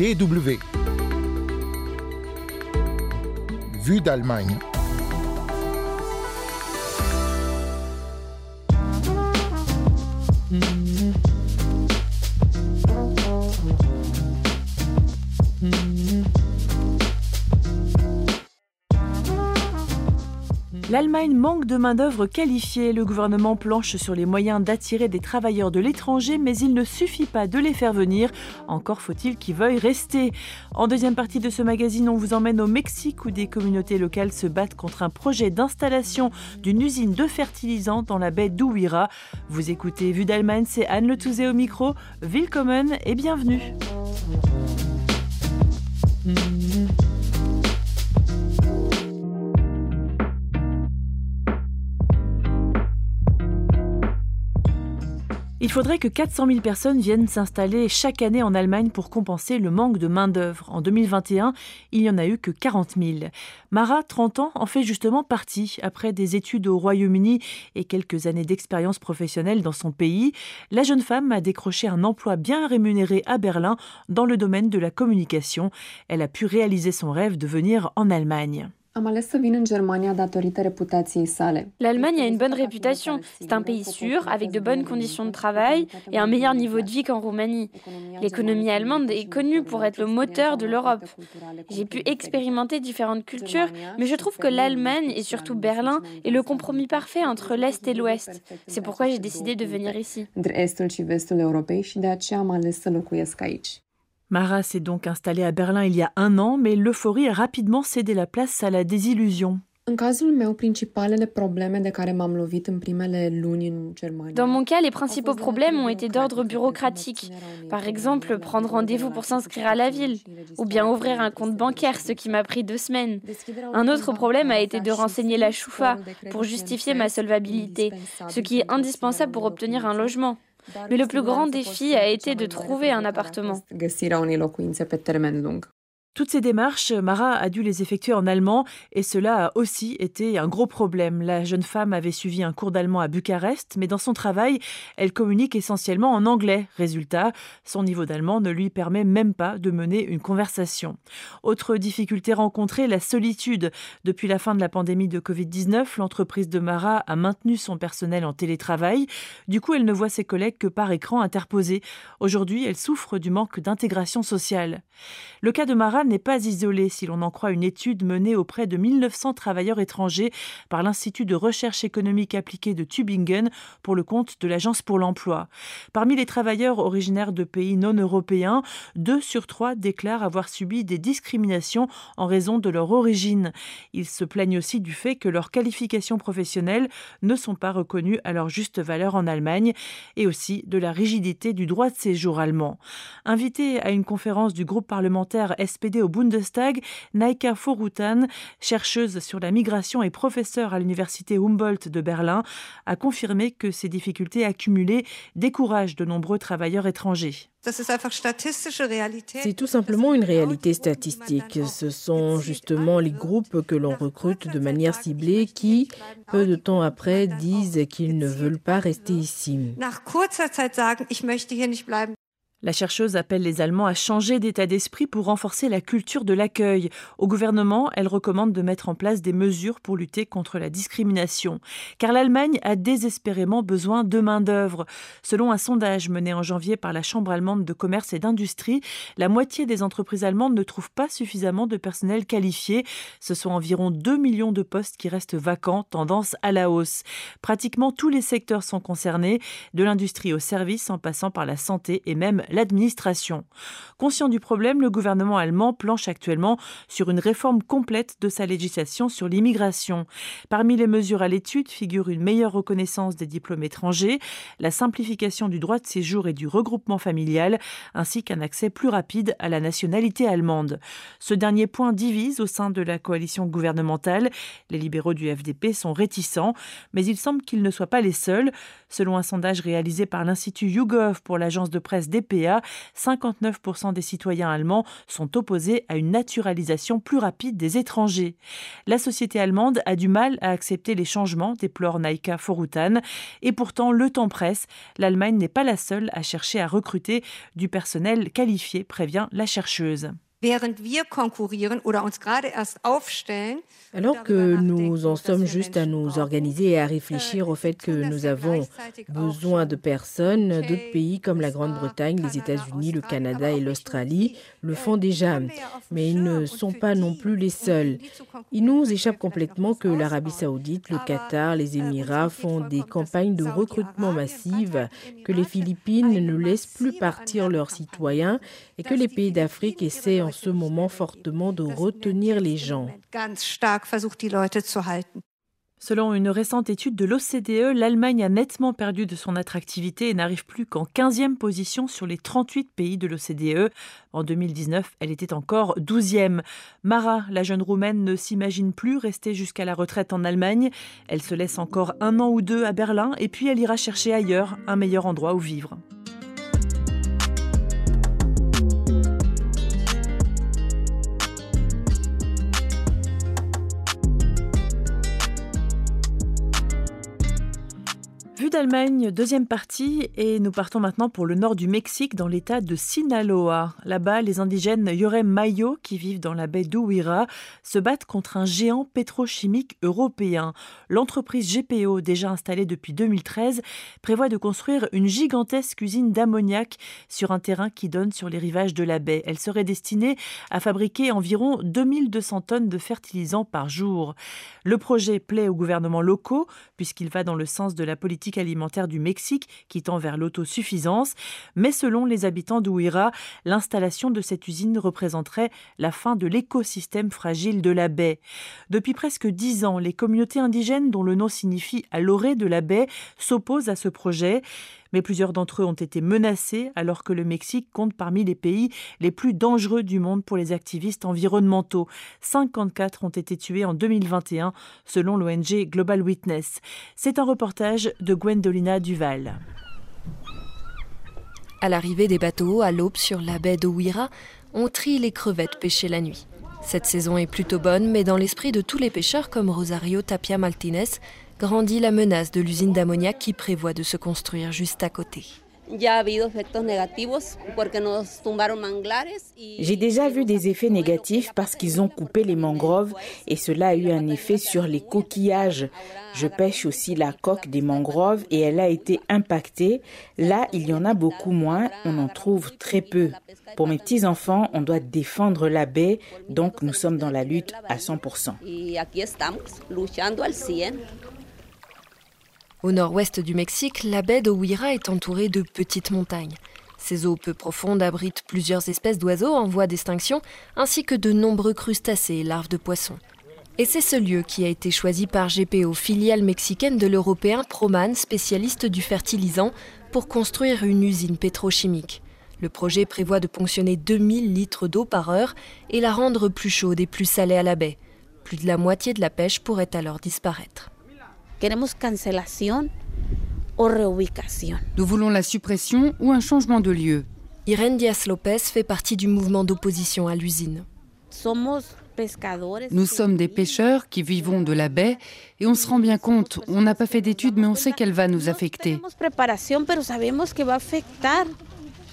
DW. Vue d'Allemagne. L'Allemagne manque de main-d'œuvre qualifiée. Le gouvernement planche sur les moyens d'attirer des travailleurs de l'étranger, mais il ne suffit pas de les faire venir. Encore faut-il qu'ils veuillent rester. En deuxième partie de ce magazine, on vous emmène au Mexique où des communautés locales se battent contre un projet d'installation d'une usine de fertilisants dans la baie d'Ouira. Vous écoutez Vue d'Allemagne, c'est Anne Le Touzé au micro. Willkommen et bienvenue. Il faudrait que 400 000 personnes viennent s'installer chaque année en Allemagne pour compenser le manque de main-d'œuvre. En 2021, il n'y en a eu que 40 000. Mara, 30 ans, en fait justement partie. Après des études au Royaume-Uni et quelques années d'expérience professionnelle dans son pays, la jeune femme a décroché un emploi bien rémunéré à Berlin dans le domaine de la communication. Elle a pu réaliser son rêve de venir en Allemagne. L'Allemagne a une bonne réputation. C'est un pays sûr, avec de bonnes conditions de travail et un meilleur niveau de vie qu'en Roumanie. L'économie allemande est connue pour être le moteur de l'Europe. J'ai pu expérimenter différentes cultures, mais je trouve que l'Allemagne, et surtout Berlin, est le compromis parfait entre l'Est et l'Ouest. C'est pourquoi j'ai décidé de venir ici. Mara s'est donc installée à Berlin il y a un an, mais l'euphorie a rapidement cédé la place à la désillusion. Dans mon cas, les principaux problèmes ont été d'ordre bureaucratique. Par exemple, prendre rendez-vous pour s'inscrire à la ville, ou bien ouvrir un compte bancaire, ce qui m'a pris deux semaines. Un autre problème a été de renseigner la choufa pour justifier ma solvabilité, ce qui est indispensable pour obtenir un logement. Mais le plus grand défi a été de trouver un appartement. Toutes ces démarches, Mara a dû les effectuer en allemand et cela a aussi été un gros problème. La jeune femme avait suivi un cours d'allemand à Bucarest, mais dans son travail, elle communique essentiellement en anglais. Résultat, son niveau d'allemand ne lui permet même pas de mener une conversation. Autre difficulté rencontrée, la solitude. Depuis la fin de la pandémie de Covid-19, l'entreprise de Mara a maintenu son personnel en télétravail. Du coup, elle ne voit ses collègues que par écran interposé. Aujourd'hui, elle souffre du manque d'intégration sociale. Le cas de Mara n'est pas isolé si l'on en croit une étude menée auprès de 1900 travailleurs étrangers par l'Institut de recherche économique appliquée de Tübingen pour le compte de l'Agence pour l'emploi. Parmi les travailleurs originaires de pays non européens, deux sur trois déclarent avoir subi des discriminations en raison de leur origine. Ils se plaignent aussi du fait que leurs qualifications professionnelles ne sont pas reconnues à leur juste valeur en Allemagne et aussi de la rigidité du droit de séjour allemand. Invité à une conférence du groupe parlementaire SPD au Bundestag, Naika Forutan, chercheuse sur la migration et professeure à l'université Humboldt de Berlin, a confirmé que ces difficultés accumulées découragent de nombreux travailleurs étrangers. C'est tout simplement une réalité statistique. Ce sont justement les groupes que l'on recrute de manière ciblée qui, peu de temps après, disent qu'ils ne veulent pas rester ici. La chercheuse appelle les Allemands à changer d'état d'esprit pour renforcer la culture de l'accueil. Au gouvernement, elle recommande de mettre en place des mesures pour lutter contre la discrimination. Car l'Allemagne a désespérément besoin de main-d'œuvre. Selon un sondage mené en janvier par la Chambre allemande de commerce et d'industrie, la moitié des entreprises allemandes ne trouvent pas suffisamment de personnel qualifié. Ce sont environ 2 millions de postes qui restent vacants, tendance à la hausse. Pratiquement tous les secteurs sont concernés, de l'industrie au service en passant par la santé et même l'administration. Conscient du problème, le gouvernement allemand planche actuellement sur une réforme complète de sa législation sur l'immigration. Parmi les mesures à l'étude figure une meilleure reconnaissance des diplômes étrangers, la simplification du droit de séjour et du regroupement familial, ainsi qu'un accès plus rapide à la nationalité allemande. Ce dernier point divise au sein de la coalition gouvernementale. Les libéraux du FDP sont réticents, mais il semble qu'ils ne soient pas les seuls. Selon un sondage réalisé par l'Institut YouGov pour l'agence de presse DP l'OEA, 59% des citoyens allemands sont opposés à une naturalisation plus rapide des étrangers. La société allemande a du mal à accepter les changements, déplore Naika Forutan, et pourtant le temps presse. L'Allemagne n'est pas la seule à chercher à recruter du personnel qualifié, prévient la chercheuse. Alors que nous en sommes juste à nous organiser et à réfléchir au fait que nous avons besoin de personnes, d'autres pays comme la Grande-Bretagne, les États-Unis, le Canada et l'Australie le font déjà. Mais ils ne sont pas non plus les seuls. Il nous échappe complètement que l'Arabie saoudite, le Qatar, les Émirats font des campagnes de recrutement massives, que les Philippines ne laissent plus partir leurs citoyens et que les pays d'Afrique essaient en ce moment fortement de retenir les gens. Selon une récente étude de l'OCDE, l'Allemagne a nettement perdu de son attractivité et n'arrive plus qu'en 15e position sur les 38 pays de l'OCDE. En 2019, elle était encore 12e. Mara, la jeune roumaine, ne s'imagine plus rester jusqu'à la retraite en Allemagne. Elle se laisse encore un an ou deux à Berlin et puis elle ira chercher ailleurs un meilleur endroit où vivre. d'Allemagne, deuxième partie, et nous partons maintenant pour le nord du Mexique, dans l'état de Sinaloa. Là-bas, les indigènes Yorem Mayo, qui vivent dans la baie d'Ouira, se battent contre un géant pétrochimique européen. L'entreprise GPO, déjà installée depuis 2013, prévoit de construire une gigantesque usine d'ammoniac sur un terrain qui donne sur les rivages de la baie. Elle serait destinée à fabriquer environ 2200 tonnes de fertilisants par jour. Le projet plaît aux gouvernements locaux, puisqu'il va dans le sens de la politique alimentaire du Mexique qui tend vers l'autosuffisance, mais selon les habitants d'Ouira, l'installation de cette usine représenterait la fin de l'écosystème fragile de la baie. Depuis presque dix ans, les communautés indigènes, dont le nom signifie à l'orée de la baie, s'opposent à ce projet mais plusieurs d'entre eux ont été menacés alors que le Mexique compte parmi les pays les plus dangereux du monde pour les activistes environnementaux. 54 ont été tués en 2021 selon l'ONG Global Witness. C'est un reportage de Gwendolina Duval. À l'arrivée des bateaux à l'aube sur la baie d'Ouira, on trie les crevettes pêchées la nuit. Cette saison est plutôt bonne, mais dans l'esprit de tous les pêcheurs comme Rosario Tapia Martinez, grandit la menace de l'usine d'ammoniac qui prévoit de se construire juste à côté. J'ai déjà vu des effets négatifs parce qu'ils ont coupé les mangroves et cela a eu un effet sur les coquillages. Je pêche aussi la coque des mangroves et elle a été impactée. Là, il y en a beaucoup moins, on en trouve très peu. Pour mes petits-enfants, on doit défendre la baie, donc nous sommes dans la lutte à 100%. Au nord-ouest du Mexique, la baie de est entourée de petites montagnes. Ces eaux peu profondes abritent plusieurs espèces d'oiseaux en voie d'extinction, ainsi que de nombreux crustacés et larves de poissons. Et c'est ce lieu qui a été choisi par GPO, filiale mexicaine de l'européen Proman, spécialiste du fertilisant, pour construire une usine pétrochimique. Le projet prévoit de ponctionner 2000 litres d'eau par heure et la rendre plus chaude et plus salée à la baie. Plus de la moitié de la pêche pourrait alors disparaître. Nous voulons la suppression ou un changement de lieu. Irène Diaz Lopez fait partie du mouvement d'opposition à l'usine. Nous sommes des pêcheurs qui vivons de la baie et on se rend bien compte, on n'a pas fait d'études mais on sait qu'elle va nous affecter.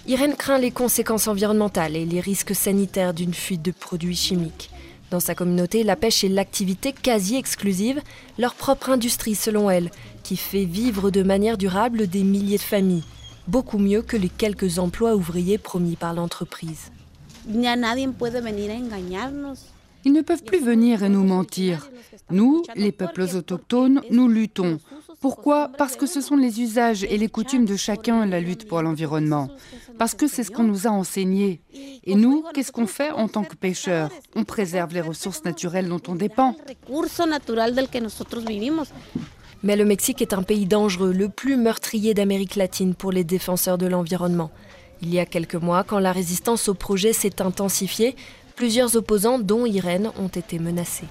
Irène craint les conséquences environnementales et les risques sanitaires d'une fuite de produits chimiques. Dans sa communauté, la pêche est l'activité quasi exclusive, leur propre industrie selon elle, qui fait vivre de manière durable des milliers de familles, beaucoup mieux que les quelques emplois ouvriers promis par l'entreprise. Ils ne peuvent plus venir et nous mentir. Nous, les peuples autochtones, nous luttons. Pourquoi? Parce que ce sont les usages et les coutumes de chacun la lutte pour l'environnement. Parce que c'est ce qu'on nous a enseigné. Et nous, qu'est-ce qu'on fait en tant que pêcheurs? On préserve les ressources naturelles dont on dépend. Mais le Mexique est un pays dangereux, le plus meurtrier d'Amérique latine pour les défenseurs de l'environnement. Il y a quelques mois, quand la résistance au projet s'est intensifiée, plusieurs opposants, dont Irène, ont été menacés.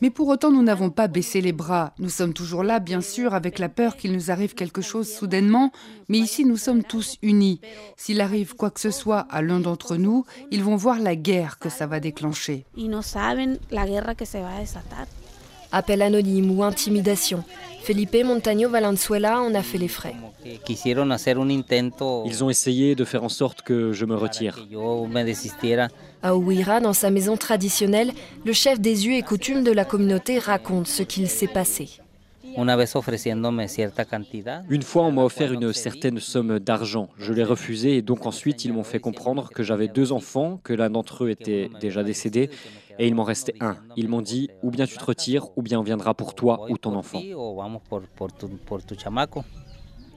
Mais pour autant, nous n'avons pas baissé les bras. Nous sommes toujours là, bien sûr, avec la peur qu'il nous arrive quelque chose soudainement, mais ici, nous sommes tous unis. S'il arrive quoi que ce soit à l'un d'entre nous, ils vont voir la guerre que ça va déclencher. Appel anonyme ou intimidation. Felipe Montagno Valenzuela en a fait les frais. Ils ont essayé de faire en sorte que je me retire. À Ouira, dans sa maison traditionnelle, le chef des us et coutumes de la communauté raconte ce qu'il s'est passé. Une fois, on m'a offert une certaine somme d'argent. Je l'ai refusé et donc ensuite, ils m'ont fait comprendre que j'avais deux enfants, que l'un d'entre eux était déjà décédé et il m'en restait un. Ils m'ont dit ou bien tu te retires ou bien on viendra pour toi ou ton enfant.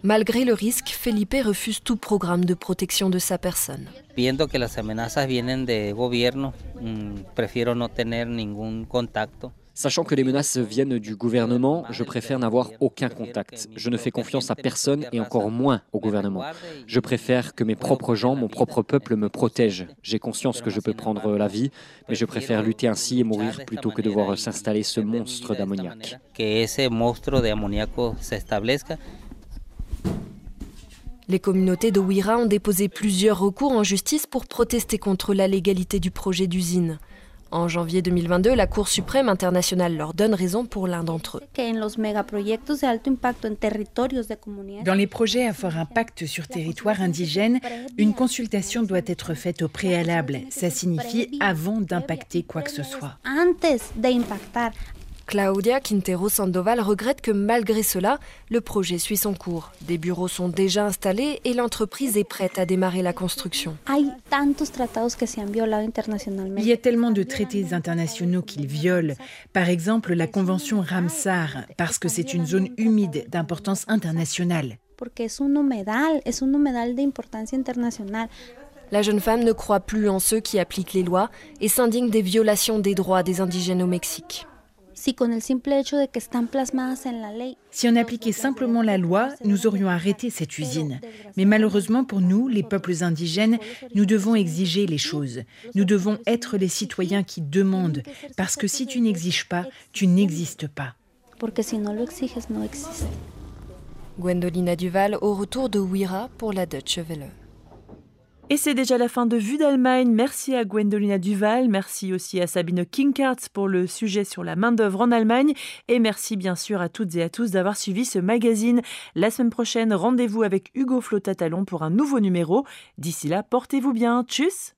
Malgré le risque, Felipe refuse tout programme de protection de sa personne. Viendo que las amenazas vienen de gobierno, mm, prefiero no tener ningún contacto. Sachant que les menaces viennent du gouvernement, je préfère n'avoir aucun contact. Je ne fais confiance à personne et encore moins au gouvernement. Je préfère que mes propres gens, mon propre peuple me protègent. J'ai conscience que je peux prendre la vie, mais je préfère lutter ainsi et mourir plutôt que de voir s'installer ce monstre d'ammoniac. Les communautés de Ouira ont déposé plusieurs recours en justice pour protester contre la légalité du projet d'usine. En janvier 2022, la Cour suprême internationale leur donne raison pour l'un d'entre eux. Dans les projets à fort impact sur territoire indigène, une consultation doit être faite au préalable. Ça signifie avant d'impacter quoi que ce soit. Claudia Quintero Sandoval regrette que malgré cela, le projet suit son cours. Des bureaux sont déjà installés et l'entreprise est prête à démarrer la construction. Il y a tellement de traités internationaux qu'ils violent. Par exemple, la convention Ramsar, parce que c'est une zone humide d'importance internationale. La jeune femme ne croit plus en ceux qui appliquent les lois et s'indigne des violations des droits des indigènes au Mexique. Si on appliquait simplement la loi, nous aurions arrêté cette usine. Mais malheureusement pour nous, les peuples indigènes, nous devons exiger les choses. Nous devons être les citoyens qui demandent, parce que si tu n'exiges pas, tu n'existes pas. Gwendolina Duval au retour de Ouira pour la Deutsche Welle. Et c'est déjà la fin de Vue d'Allemagne. Merci à Gwendolina Duval, merci aussi à Sabine Kinkartz pour le sujet sur la main-d'œuvre en Allemagne. Et merci bien sûr à toutes et à tous d'avoir suivi ce magazine. La semaine prochaine, rendez-vous avec Hugo Flotatalon pour un nouveau numéro. D'ici là, portez-vous bien. Tchuss!